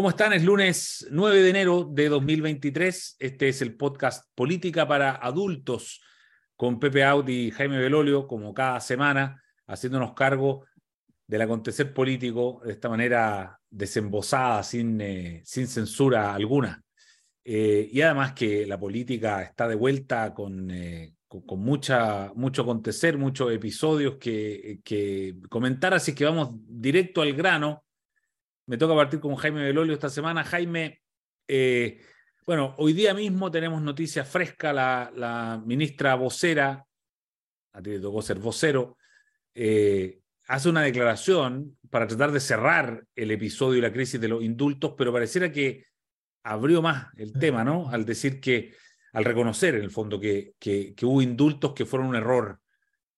¿Cómo están? Es lunes 9 de enero de 2023. Este es el podcast Política para Adultos con Pepe Audi y Jaime Belolio, como cada semana, haciéndonos cargo del acontecer político de esta manera desembosada, sin, eh, sin censura alguna. Eh, y además que la política está de vuelta con, eh, con, mucha, mucho acontecer, muchos episodios que, que comentar, así que vamos directo al grano me toca partir con Jaime Belolio esta semana. Jaime, eh, bueno, hoy día mismo tenemos noticia fresca. La, ministra vocera, a ti le tocó ser vocero, eh, hace una declaración para tratar de cerrar el episodio y la crisis de los indultos, pero pareciera que abrió más el tema, ¿no? Al decir que, al reconocer en el fondo que, que, hubo indultos que fueron un error.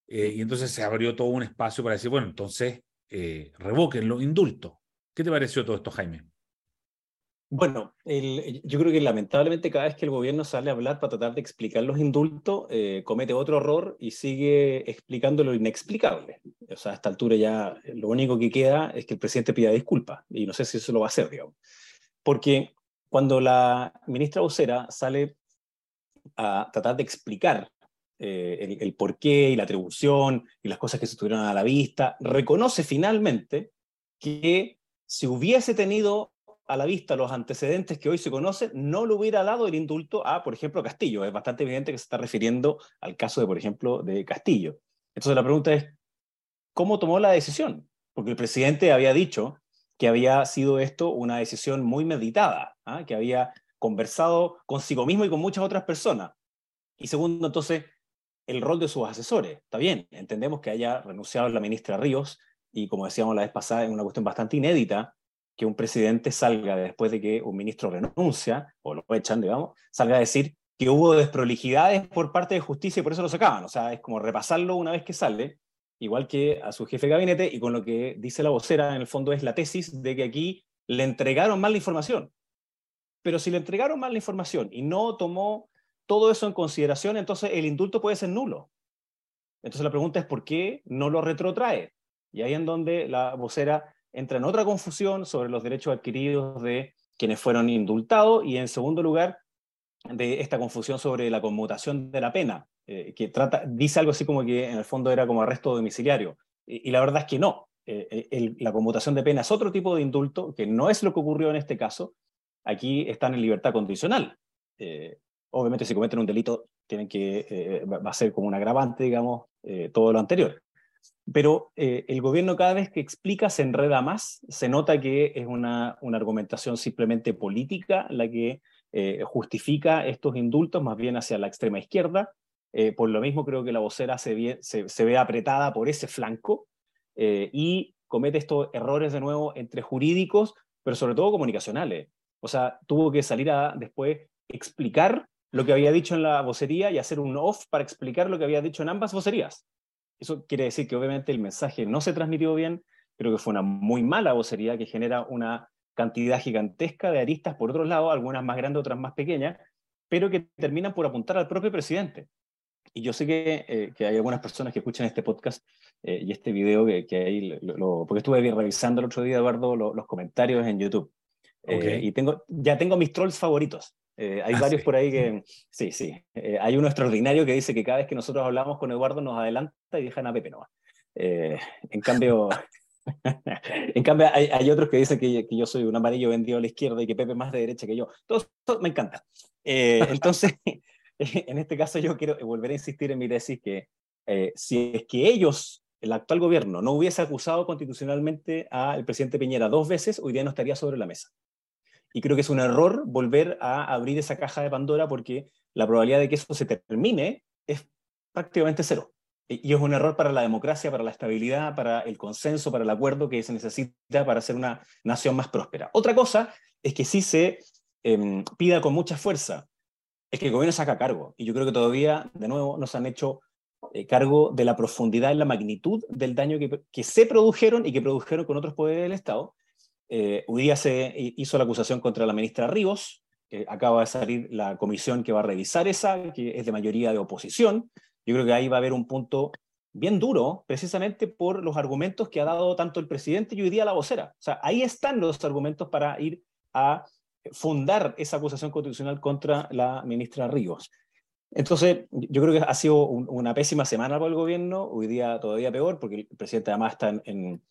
Eh, y entonces se abrió todo un espacio para decir, bueno, entonces revoquen los indultos. ¿Qué te pareció todo esto, Jaime? Bueno, yo creo que lamentablemente cada vez que el gobierno sale a hablar para tratar de explicar los indultos, eh, comete otro error y sigue explicando lo inexplicable. O sea, a esta altura ya lo único que queda es que el presidente pida disculpas y no sé si eso lo va a hacer, digamos. Porque cuando la ministra vocera sale a tratar de explicar eh, el, el porqué y la atribución y las cosas que se estuvieron a la vista, reconoce finalmente que si hubiese tenido a la vista los antecedentes que hoy se conocen, no le hubiera dado el indulto a, por ejemplo, Castillo. Es bastante evidente que se está refiriendo al caso de, por ejemplo, de Castillo. Entonces la pregunta es, ¿cómo tomó la decisión? Porque el presidente había dicho que había sido esto una decisión muy meditada, ¿ah? que había conversado consigo mismo y con muchas otras personas. Y segundo, entonces, el rol de sus asesores. Está bien, entendemos que haya renunciado la ministra Ríos, y como decíamos la vez pasada, es una cuestión bastante inédita que un presidente salga después de que un ministro renuncia, o lo echan, digamos, salga a decir que hubo desprolijidades por parte de justicia y por eso lo sacaban. O sea, es como repasarlo una vez que sale, igual que a su jefe de gabinete, y con lo que dice la vocera, en el fondo es la tesis de que aquí le entregaron mal la información. Pero si le entregaron mal la información y no tomó todo eso en consideración, entonces el indulto puede ser nulo. Entonces la pregunta es por qué no lo retrotrae. Y ahí en donde la vocera entra en otra confusión sobre los derechos adquiridos de quienes fueron indultados y en segundo lugar de esta confusión sobre la conmutación de la pena, eh, que trata, dice algo así como que en el fondo era como arresto domiciliario. Y, la verdad es que no. Eh, la conmutación de pena es otro tipo de indulto, que no es lo que ocurrió en este caso. Aquí están en libertad condicional. Eh, obviamente si cometen un delito tienen que, va a ser como un agravante, digamos, todo lo anterior. Pero eh, el gobierno cada vez que explica se enreda más, se nota que es una, una argumentación simplemente política la que eh, justifica estos indultos, más bien hacia la extrema izquierda. Eh, por lo mismo creo que la vocera se se, se ve apretada por ese flanco y comete estos errores de nuevo entre jurídicos, pero sobre todo comunicacionales. O sea, tuvo que salir a después explicar lo que había dicho en la vocería y hacer un off para explicar lo que había dicho en ambas vocerías. Eso quiere decir que obviamente el mensaje no se transmitió bien, creo que fue una muy mala vocería que genera una cantidad gigantesca de aristas por otro lado, algunas más grandes, otras más pequeñas, pero que terminan por apuntar al propio presidente. Y yo sé que, eh, que hay algunas personas que escuchan este podcast eh, y este video que, que ahí, lo, porque estuve revisando el otro día, Eduardo, los comentarios en YouTube. Eh, y tengo, ya tengo mis trolls favoritos. Eh, hay ah, varios por ahí que, sí, sí. Eh, hay uno extraordinario que dice que cada vez que nosotros hablamos con Eduardo nos adelanta y dejan a Pepe no Eh, en cambio, en cambio hay, hay, otros que dicen que, que, yo soy un amarillo vendido a la izquierda y que Pepe es más de derecha que yo. Todo me encanta. Eh, entonces, en este caso yo quiero volver a insistir en mi tesis que si es que ellos, el actual gobierno, no hubiese acusado constitucionalmente al presidente Piñera dos veces, hoy día no estaría sobre la mesa. Y creo que es un error volver a abrir esa caja de Pandora porque la probabilidad de que eso se termine es prácticamente cero. Y es un error para la democracia, para la estabilidad, para el consenso, para el acuerdo que se necesita para ser una nación más próspera. Otra cosa es que sí se em, pida con mucha fuerza, es que el gobierno saca cargo. Y yo creo que todavía, de nuevo, nos han hecho eh, cargo de la profundidad y la magnitud del daño que, que se produjeron y que produjeron con otros poderes del Estado eh, hoy día se hizo la acusación contra la ministra Ríos, acaba de salir la comisión que va a revisar esa, que es de mayoría de oposición. Yo creo que ahí va a haber un punto bien duro, precisamente por los argumentos que ha dado tanto el presidente y hoy día la vocera. O sea, ahí están los argumentos para ir a fundar esa acusación constitucional contra la ministra Ríos. Entonces, yo creo que ha sido una pésima semana para el gobierno, hoy día todavía peor, porque el presidente además está en,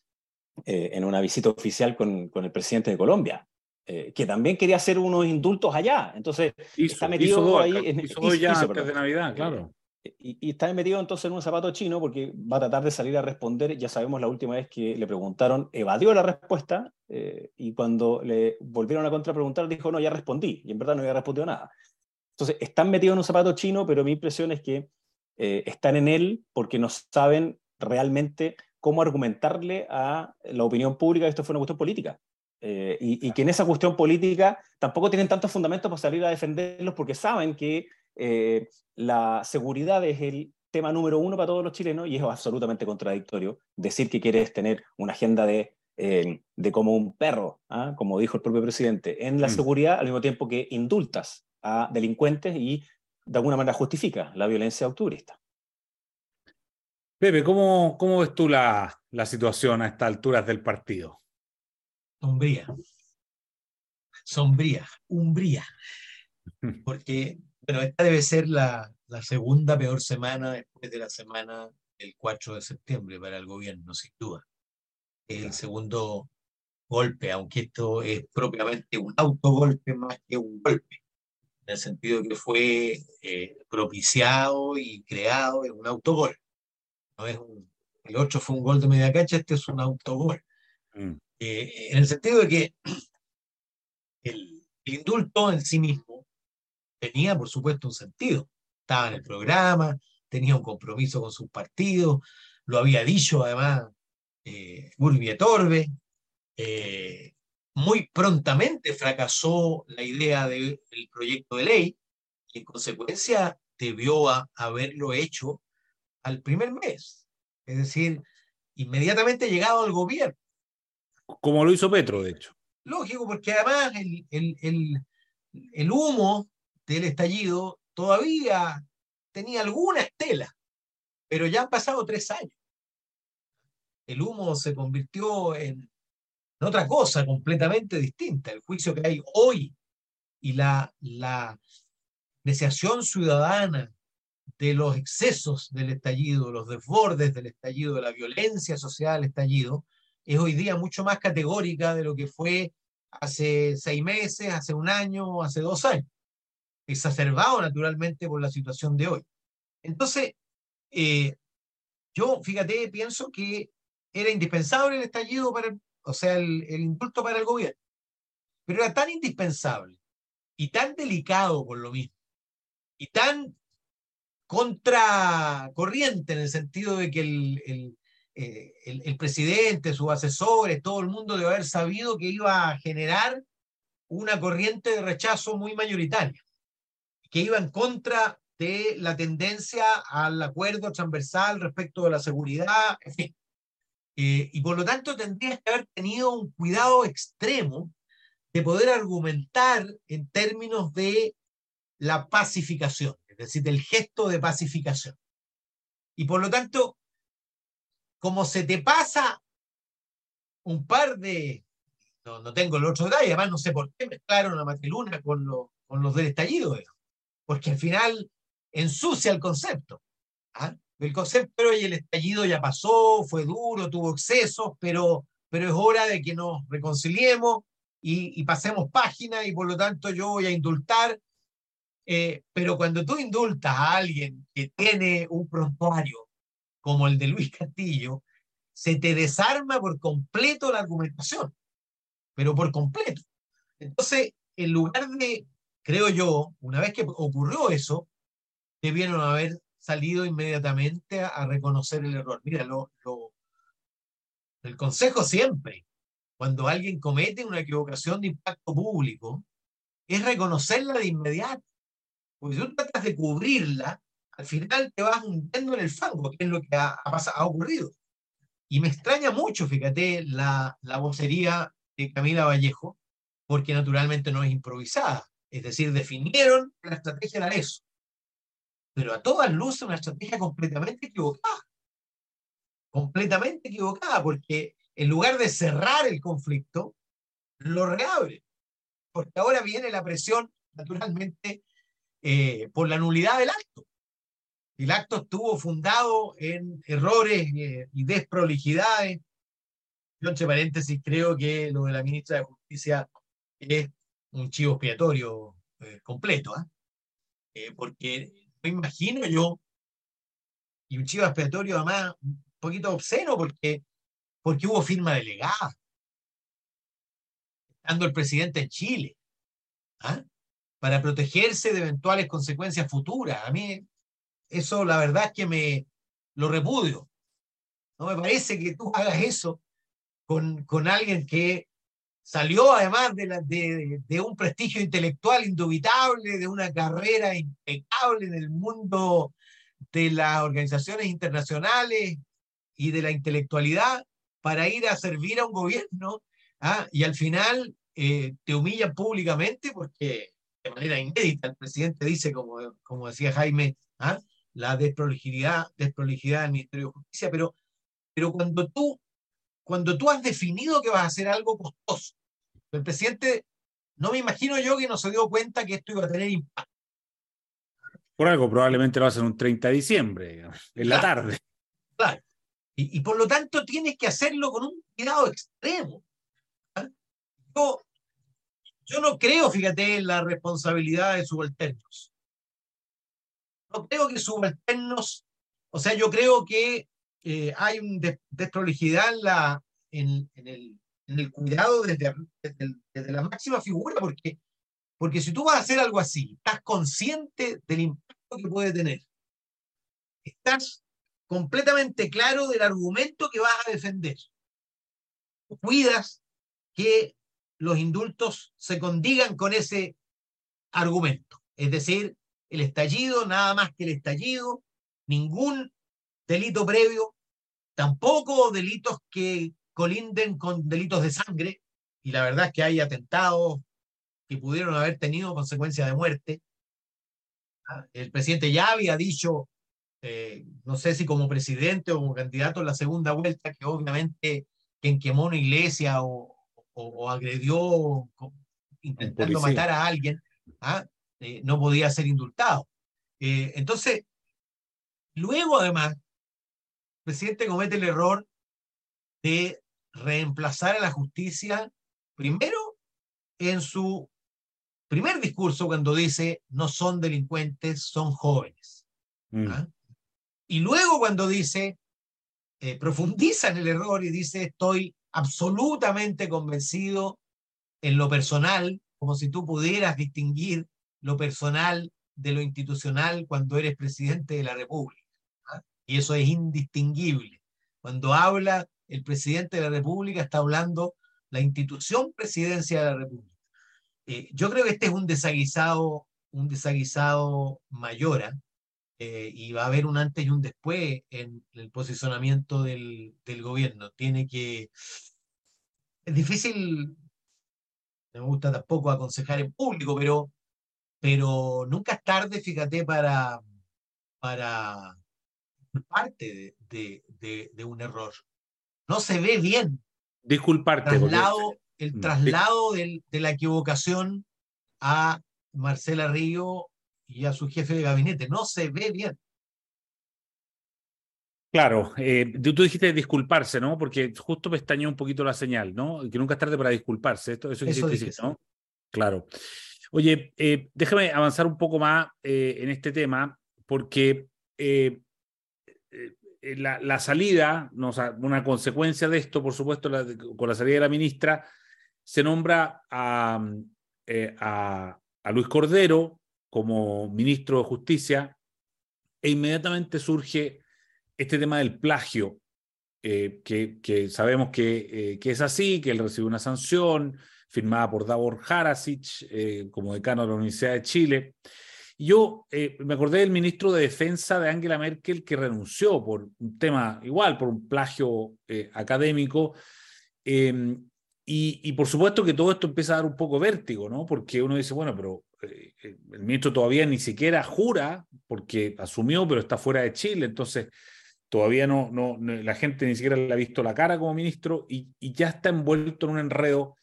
eh, en una visita oficial con, con, el presidente de Colombia, eh, que también quería hacer unos indultos allá. Entonces, está metido ahí. En, hizo ya antes de Navidad, claro. Y, está metido entonces en un zapato chino porque va a tratar de salir a responder. Ya sabemos la última vez que le preguntaron, evadió la respuesta eh, y cuando le volvieron a contrapreguntar dijo, no, ya respondí. Y en verdad no había respondido nada. Entonces, están metidos en un zapato chino, pero mi impresión es que eh, están en él porque no saben realmente cómo argumentarle a la opinión pública que esto fue una cuestión política. Eh, y, que en esa cuestión política tampoco tienen tantos fundamentos para salir a defenderlos porque saben que eh, la seguridad es el tema número uno para todos los chilenos y es absolutamente contradictorio decir que quieres tener una agenda de, de como un perro, ¿ah? como dijo el propio presidente, en la mm. seguridad al mismo tiempo que indultas a delincuentes y de alguna manera justifica la violencia octubrista. Pepe, ¿cómo, cómo ves tú la, la situación a estas alturas del partido? Sombría. Sombría, umbría. Porque, bueno, esta debe ser la, la segunda peor semana después de la semana del 4 de septiembre para el gobierno, sin duda. El segundo golpe, aunque esto es propiamente un autogolpe más que un golpe en el sentido que fue eh, propiciado y creado en un autogol. No es el 8 fue un gol de media cancha, este es un autogol. Mm. Eh, en el sentido de que el, indulto en sí mismo tenía, por supuesto, un sentido. Estaba en el programa, tenía un compromiso con sus partidos, lo había dicho además eh, Torbe, eh, muy prontamente fracasó la idea del proyecto de ley y en consecuencia debió haberlo hecho al primer mes, es decir, inmediatamente llegado al gobierno. Como lo hizo Petro, de hecho. Lógico, porque además el, el, el, el humo del estallido todavía tenía alguna estela, pero ya han pasado tres años. El humo se convirtió en otra cosa completamente distinta. El juicio que hay hoy y la, la apreciación ciudadana de los excesos del estallido, los desbordes del estallido, de la violencia social del estallido, es hoy día mucho más categórica de lo que fue hace seis meses, hace un año, hace dos años, exacerbado naturalmente por la situación de hoy. Entonces, eh, yo, fíjate, pienso que era indispensable el estallido para, o sea, el, el indulto para el gobierno. Pero era tan indispensable y tan delicado por lo mismo, y tan contracorriente en el sentido de que el, el, eh, el, el, presidente, sus asesores, todo el mundo debe haber sabido que iba a generar una corriente de rechazo muy mayoritaria, que iba en contra de la tendencia al acuerdo transversal respecto de la seguridad, en fin. Eh, y por lo tanto tendrías que haber tenido un cuidado extremo de poder argumentar en términos de la pacificación, es decir, del gesto de pacificación. Y por lo tanto, como se te pasa un par de, no, no tengo el otro detalle, además no sé por qué mezclaron a Mateluna con, lo, con los del estallido, porque al final ensucia el concepto. ¿ah? El concepto y el estallido ya pasó, fue duro, tuvo excesos, pero, pero es hora de que nos reconciliemos y, pasemos página y por lo tanto yo voy a indultar. Eh, pero cuando tú indultas a alguien que tiene un prontuario como el de Luis Castillo, se te desarma por completo la argumentación, pero por completo. Entonces, en lugar de, creo yo, una vez que ocurrió eso, debieron haber salido inmediatamente a, reconocer el error. Mira, lo, lo, el consejo siempre, cuando alguien comete una equivocación de impacto público, es reconocerla de inmediato. Porque si tú tratas de cubrirla, al final te vas hundiendo en el fango, que es lo que ha, ha, ocurrido. Y me extraña mucho, fíjate, la, la vocería de Camila Vallejo, porque naturalmente no es improvisada. Es decir, definieron la estrategia era eso pero a todas luces una estrategia completamente equivocada. Completamente equivocada, porque en lugar de cerrar el conflicto, lo reabre. porque ahora viene la presión, naturalmente, eh, por la nulidad del acto. El acto estuvo fundado en errores eh, y desprolijidades. Yo, entre paréntesis, creo que lo de la ministra de Justicia es un chivo expiatorio eh, completo, ¿ah? porque me imagino yo, y un chivo expiatorio además un poquito obsceno, porque, porque hubo firma delegada, estando el presidente en Chile. ¿ah? Para protegerse de eventuales consecuencias futuras. A mí eso la verdad es que me lo repudio. No me parece que tú hagas eso con, con alguien que salió además de, la, de, de, un prestigio intelectual indubitable, de una carrera impecable en el mundo de las organizaciones internacionales y de la intelectualidad para ir a servir a un gobierno ¿ah? y al final eh, te humillan públicamente porque de manera inédita. El presidente dice, como, como decía Jaime, ¿ah? la desprolijidad, desprolijidad del Ministerio de Justicia, pero, pero cuando, tú, cuando tú has definido que vas a hacer algo costoso, el presidente, no me imagino yo que no se dio cuenta que esto iba a tener impacto. Por algo, probablemente lo hacen un 30 de diciembre, en la tarde. Claro. Y, y, por lo tanto tienes que hacerlo con un cuidado extremo. ¿ah? Yo, yo no creo, fíjate, en la responsabilidad de subalternos. No creo que subalternos, o sea, yo creo que eh, hay una desprolijidad en, en, el, cuidado desde, desde, la máxima figura, porque, porque si tú vas a hacer algo así, estás consciente del impacto que puede tener. Estás completamente claro del argumento que vas a defender. Cuidas que los indultos se condigan con ese argumento. Es decir, el estallido, nada más que el estallido, ningún delito previo, tampoco delitos que colinden con delitos de sangre, y la verdad es que hay atentados que pudieron haber tenido consecuencias de muerte. Ah, el presidente ya había dicho, eh, no sé si como presidente o como candidato en la segunda vuelta, que obviamente quien quemó una iglesia o, o, agredió intentando matar a alguien, ¿ah? eh, no podía ser indultado. Eh, entonces, luego además, el presidente comete el error de reemplazar a la justicia primero en su primer discurso cuando dice no son delincuentes, son jóvenes. Mm. ¿ah? Y luego cuando dice, eh, profundiza en el error y dice estoy absolutamente convencido en lo personal, como si tú pudieras distinguir lo personal de lo institucional cuando eres presidente de la República. ¿ah? Y eso es indistinguible. Cuando habla el presidente de la República, está hablando la institución presidencia de la República. Eh, yo creo que este es un desaguisado, un desaguisado mayor, ¿ah? Eh, y va a haber un antes y un después en el posicionamiento del, del gobierno. Tiene que... Es difícil, no me gusta tampoco aconsejar en público, pero, pero nunca es tarde, fíjate, para, para parte de, de, de, un error. No se ve bien. Disculparte. Traslado, El mm, traslado del, de la equivocación a Marcela Río y a su jefe de gabinete. No se ve bien. Claro, eh, tú dijiste disculparse, ¿no? Porque justo pestañó un poquito la señal, ¿no? Que nunca es tarde para disculparse. Esto, eso, eso decir, ¿no? Claro. Oye, eh, déjame avanzar un poco más eh, en este tema, porque la, la, salida, no, una consecuencia de esto, por supuesto, la, con la salida de la ministra, se nombra a, a, a Luis Cordero, como ministro de Justicia, e inmediatamente surge este tema del plagio, eh, que, sabemos que, eh, que, es así, que él recibe una sanción firmada por Davor Harasic eh, como decano de la Universidad de Chile. Yo me acordé del ministro de Defensa de Angela Merkel que renunció por un tema igual, por un plagio académico. Em, y, y, por supuesto que todo esto empieza a dar un poco vértigo, ¿no? Porque uno dice, bueno, pero eh, el ministro todavía ni siquiera jura, porque asumió, pero está fuera de Chile, entonces todavía no, no, la gente ni siquiera le ha visto la cara como ministro y, ya está envuelto en un enredo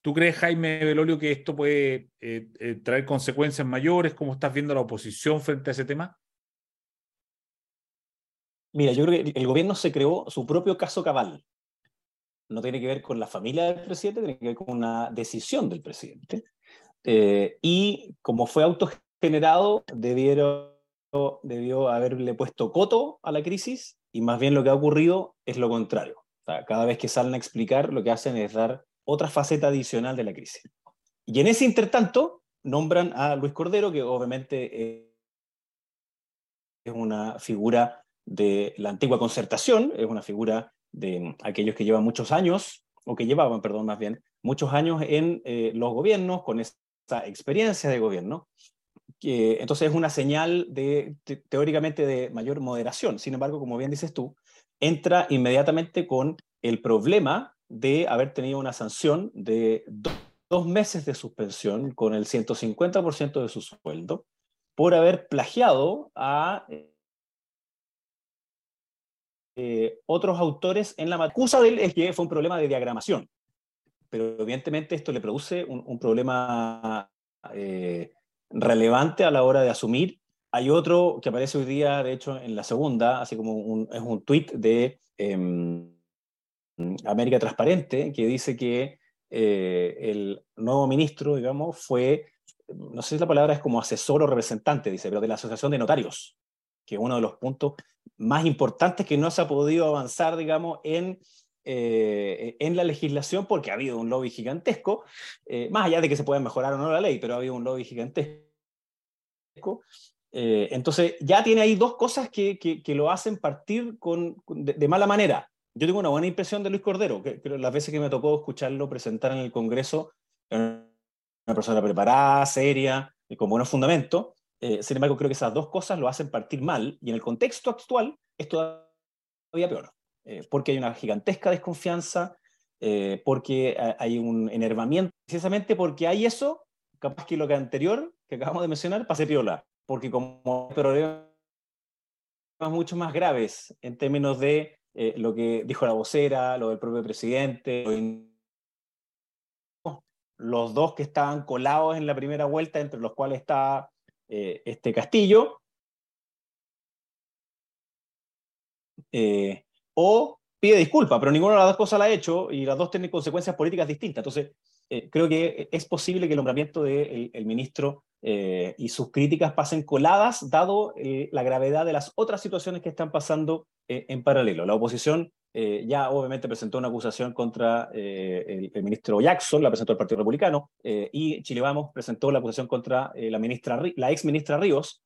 ¿Tú crees, Jaime Belolio, que esto puede eh, eh, traer consecuencias mayores? ¿Cómo estás viendo la oposición frente a ese tema? Mira, yo creo que el gobierno se creó su propio caso cabal. No tiene que ver con la familia del presidente, tiene que ver con una decisión del presidente. Eh, y como fue autogenerado, debieron, debió haberle puesto coto a la crisis y más bien lo que ha ocurrido es lo contrario. cada vez que salen a explicar, lo que hacen es dar otra faceta adicional de la crisis. Y en ese intertanto, nombran a Luis Cordero, que obviamente es una figura de la antigua concertación, es una figura de aquellos que llevan muchos años, o que llevaban, perdón, más bien, muchos años en eh, los gobiernos, con esa experiencia de gobierno. Que, entonces es una señal de, teóricamente de mayor moderación. Sin embargo, como bien dices tú, entra inmediatamente con el problema de haber tenido una sanción de dos meses de suspensión con el 150% de su sueldo por haber plagiado a eh, otros autores en la acusa de él es que fue un problema de diagramación, pero evidentemente esto le produce un, problema eh, relevante a la hora de asumir. Hay otro que aparece hoy día, de hecho, en la segunda, así como un, es un tuit de em, América Transparente, que dice que eh, el nuevo ministro, digamos, fue, no sé si la palabra es como asesor o representante, dice, pero de la Asociación de Notarios, que es uno de los puntos más importantes que no se ha podido avanzar, digamos, en, eh, en la legislación porque ha habido un lobby gigantesco, eh, más allá de que se pueda mejorar o no la ley, pero ha habido un lobby gigantesco. Eh, entonces, ya tiene ahí dos cosas que, que, lo hacen partir con, de, mala manera. Yo tengo una buena impresión de Luis Cordero, que, que, las veces que me tocó escucharlo presentar en el Congreso, una persona preparada, seria, y con buenos fundamentos. Eh, sin embargo, creo que esas dos cosas lo hacen partir mal y en el contexto actual es todavía peor, eh, porque hay una gigantesca desconfianza, eh, porque hay un enervamiento, precisamente porque hay eso, capaz que lo que anterior, que acabamos de mencionar, pase piola, porque como problemas mucho más graves en términos de lo que dijo la vocera, lo del propio presidente, los dos que estaban colados en la primera vuelta, entre los cuales está eh, este castillo, eh, o pide disculpa, pero ninguna de las dos cosas la ha hecho y las dos tienen consecuencias políticas distintas. Entonces, eh, creo que es posible que el nombramiento del ministro y sus críticas pasen coladas, dado la gravedad de las otras situaciones que están pasando en paralelo. La oposición ya obviamente presentó una acusación contra el, ministro Jackson, la presentó el Partido Republicano, y Chile Vamos presentó la acusación contra la, ministra, la ex ministra Ríos,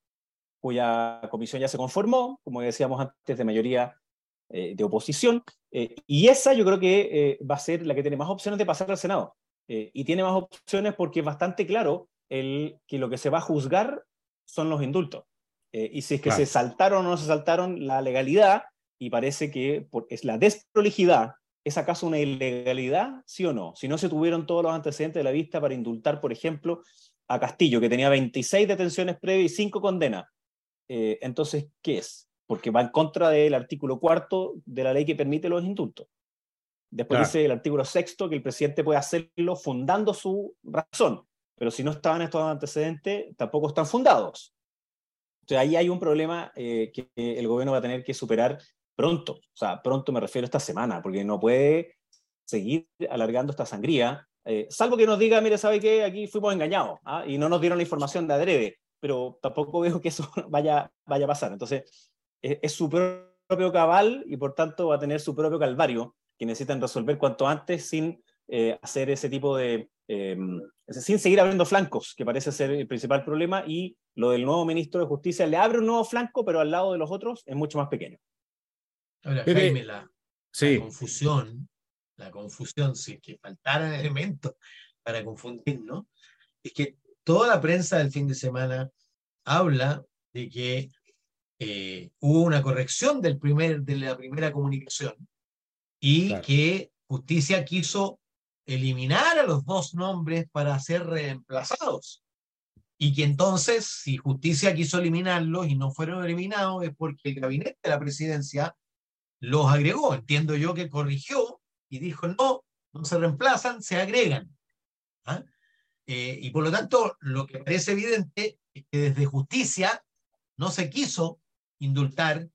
cuya comisión ya se conformó, como decíamos antes, de mayoría de oposición, y esa yo creo que va a ser la que tiene más opciones de pasar al Senado. y tiene más opciones porque es bastante claro el, que lo que se va a juzgar son los indultos. y si es que se saltaron o no se saltaron la legalidad, y parece que es la desprolijidad, ¿es acaso una ilegalidad? ¿Sí o no? Si no se tuvieron todos los antecedentes de la vista para indultar, por ejemplo, a Castillo, que tenía 26 detenciones previas y 5 condenas. Eh, entonces, ¿qué es? Porque va en contra del artículo cuarto de la ley que permite los indultos. Después dice el artículo sexto que el presidente puede hacerlo fundando su razón, pero si no estaban estos antecedentes, tampoco están fundados. Entonces ahí hay un problema eh, que el gobierno va a tener que superar pronto, o sea, pronto me refiero a esta semana, porque no puede seguir alargando esta sangría, eh, salvo que nos diga, mire, ¿sabe qué? Aquí fuimos engañados ¿ah? y no nos dieron la información de adrede, pero tampoco veo que eso vaya, vaya a pasar. Entonces, es, su propio cabal y por tanto va a tener su propio calvario que necesitan resolver cuanto antes sin eh, hacer ese tipo de... Em, sin seguir abriendo flancos, que parece ser el principal problema, y lo del nuevo ministro de Justicia le abre un nuevo flanco, pero al lado de los otros es mucho más pequeño. Ahora, Jaime, la, confusión, la confusión, si es que faltaran elementos para confundir, ¿no? Es que toda la prensa del fin de semana habla de que eh, hubo una corrección del primer, de la primera comunicación y que justicia quiso eliminar a los dos nombres para ser reemplazados. Y que entonces, si justicia quiso eliminarlos y no fueron eliminados, es porque el gabinete de la presidencia los agregó. Entiendo yo que corrigió y dijo, no, no se reemplazan, se agregan. ¿ah? Eh, y por lo tanto, lo que parece evidente es que desde justicia no se quiso indultar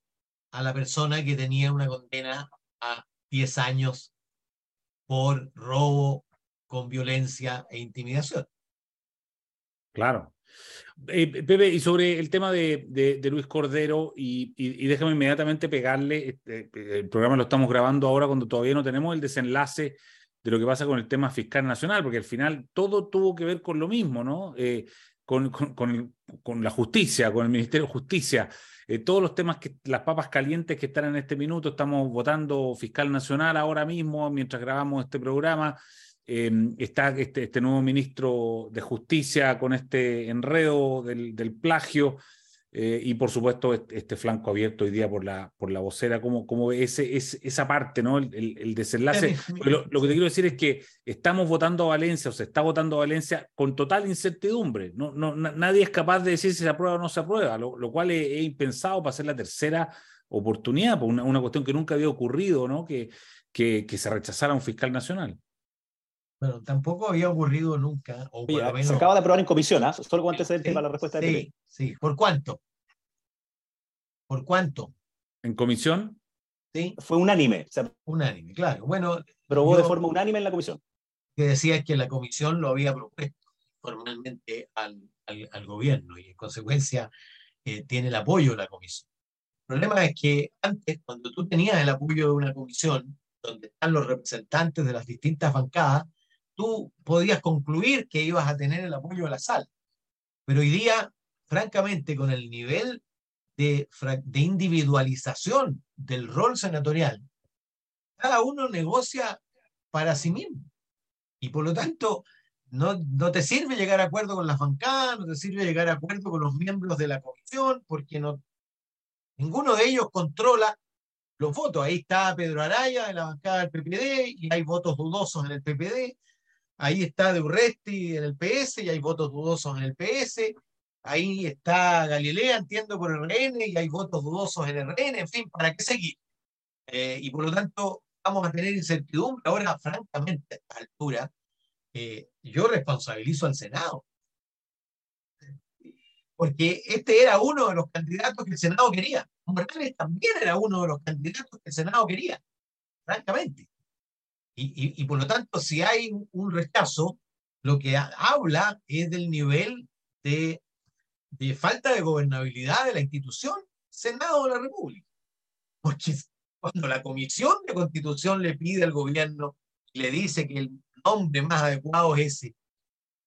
a la persona que tenía una condena a 10 años por robo con violencia e intimidación. Claro. Eh, Pepe, y sobre el tema de, Luis Cordero, y, déjame inmediatamente pegarle, este, el programa lo estamos grabando ahora cuando todavía no tenemos el desenlace de lo que pasa con el tema fiscal nacional, porque al final todo tuvo que ver con lo mismo, ¿no? Eh, con, la justicia, con el Ministerio de Justicia. Eh, todos los temas, que las papas calientes que están en este minuto, estamos votando fiscal nacional ahora mismo, mientras grabamos este programa. Eh, está este, este, nuevo ministro de Justicia con este enredo del plagio. Eh, y por supuesto este, flanco abierto hoy día por la, por la vocera, como, como ese, es, esa parte, ¿no? El, el, desenlace. Lo, lo, que te quiero decir es que estamos votando a Valencia o se está votando a Valencia con total incertidumbre. No, no, nadie es capaz de decir si se aprueba o no se aprueba, lo, lo cual es, impensado para ser la tercera oportunidad, por una, una, cuestión que nunca había ocurrido, ¿no? Que, que, que se rechazara un fiscal nacional. Bueno, tampoco había ocurrido nunca. O Se acaba de aprobar en comisión, ¿ah? Solo como antecedente para la respuesta de Sí, sí. ¿Por cuánto? ¿Por cuánto? ¿En comisión? Sí. Fue unánime. unánime, claro. Bueno. Probó de forma unánime en la comisión. Que decía que la comisión lo había propuesto formalmente al, al, gobierno y en consecuencia eh, tiene el apoyo de la comisión. El problema es que antes, cuando tú tenías el apoyo de una comisión, donde están los representantes de las distintas bancadas, tú podías concluir que ibas a tener el apoyo de la sala. Pero hoy día, francamente, con el nivel de, de individualización del rol senatorial, cada uno negocia para sí mismo. Y por lo tanto, no, no te sirve llegar a acuerdo con las bancadas, no te sirve llegar a acuerdo con los miembros de la comisión, porque no, ninguno de ellos controla los votos. Ahí está Pedro Araya en la bancada del PPD y hay votos dudosos en el PPD. Ahí está De Urresti en el PS y hay votos dudosos en el PS. Ahí está Galilea, entiendo, por el RN y hay votos dudosos en el RN. En fin, ¿para qué seguir? Eh, y por lo tanto, vamos a tener incertidumbre. Ahora, francamente, a esta altura, eh, yo responsabilizo al Senado. Porque este era uno de los candidatos que el Senado quería. Morales también era uno de los candidatos que el Senado quería, francamente. Y, por lo tanto, si hay un rechazo, lo que habla es del nivel de, de falta de gobernabilidad de la institución Senado de la República. Porque cuando la Comisión de Constitución le pide al gobierno le dice que el nombre más adecuado es ese,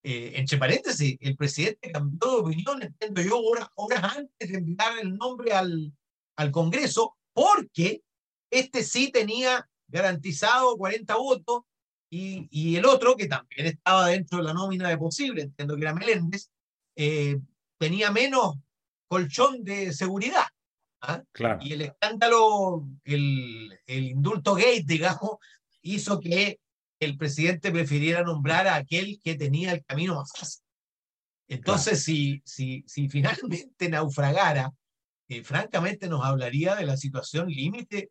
eh, entre paréntesis, el presidente cambió de opinión, entiendo yo, horas, horas antes de enviar el nombre al, al Congreso, porque este sí tenía garantizado 40 votos, y, y, el otro, que también estaba dentro de la nómina de posible, entiendo que era Meléndez, eh, tenía menos colchón de seguridad. ¿ah? Claro. Y el escándalo, el, el indulto gate, digamos, hizo que el presidente prefiriera nombrar a aquel que tenía el camino más fácil. Entonces, si, si, si finalmente naufragara, eh, francamente nos hablaría de la situación límite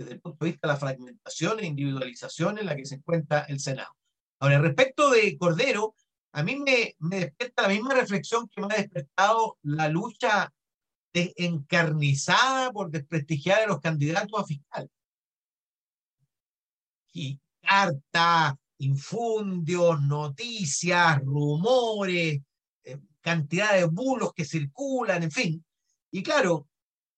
desde el punto de vista de la fragmentación e individualización en la que se encuentra el Senado. Ahora, respecto de Cordero, a mí me, me despierta la misma reflexión que me ha despertado la lucha encarnizada por desprestigiar a los candidatos a fiscal. Y cartas, infundios, noticias, rumores, eh, cantidad de bulos que circulan, en fin. Y claro,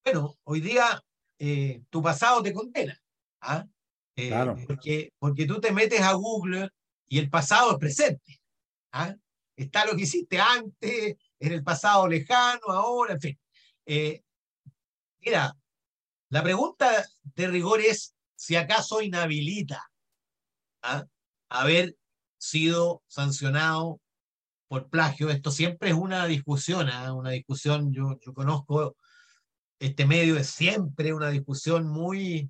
bueno, hoy día eh, tu pasado te condena. ¿ah? Eh, claro. porque, porque tú te metes a Google y el pasado es presente. ¿ah? Está lo que hiciste antes, en el pasado lejano, ahora, en fin. Eh, mira, la pregunta de rigor es si acaso inhabilita ¿ah? haber sido sancionado por plagio. Esto siempre es una discusión, una discusión, yo, yo conozco este medio es siempre una discusión muy,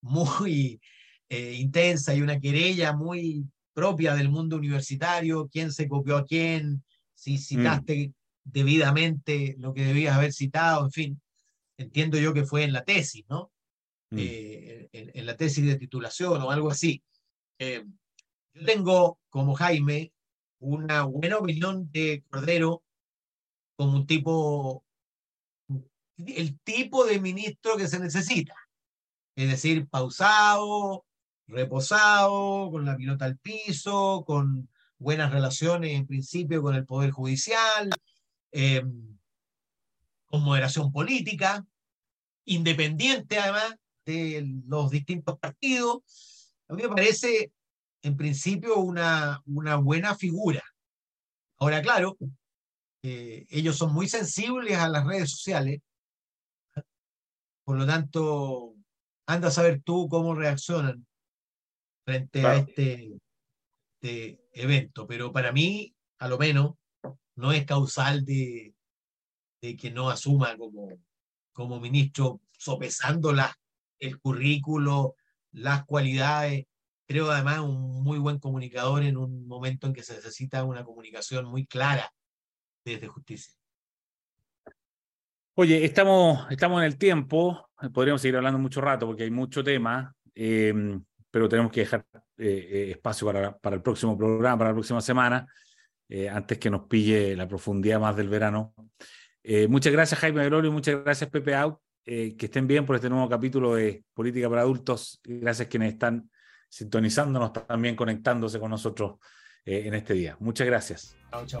muy eh, intensa y una querella muy propia del mundo universitario, quién se copió a quién, si citaste debidamente lo que debías haber citado, en fin, entiendo yo que fue en la tesis, ¿no? Mm. Eh, en, la tesis de titulación o algo así. Eh, yo tengo, como Jaime, una buena opinión de Cordero como un tipo, el tipo de ministro que se necesita. Es decir, pausado, reposado, con la pilota al piso, con buenas relaciones en principio con el Poder Judicial, em, con moderación política, independiente además de los distintos partidos. A mí me parece en principio una, una buena figura. Ahora, claro, eh, ellos son muy sensibles a las redes sociales, por lo tanto, anda a saber tú cómo reaccionan frente a este, este, evento, pero para mí, a lo menos, no es causal de, de que no asuma como, como ministro, sopesando la, el currículo, las cualidades. Creo además un muy buen comunicador en un momento en que se necesita una comunicación muy clara desde justicia. Oye, estamos, estamos en el tiempo, podríamos seguir hablando mucho rato porque hay mucho tema, em, pero tenemos que dejar eh, eh, espacio para, para, el próximo programa, para la próxima semana, eh, antes que nos pille la profundidad más del verano. muchas gracias Jaime Velorio, muchas gracias Pepe Out, que estén bien por este nuevo capítulo de Política para Adultos, gracias a quienes están sintonizándonos, también conectándose con nosotros eh, en este día. Muchas gracias. Chao, chao.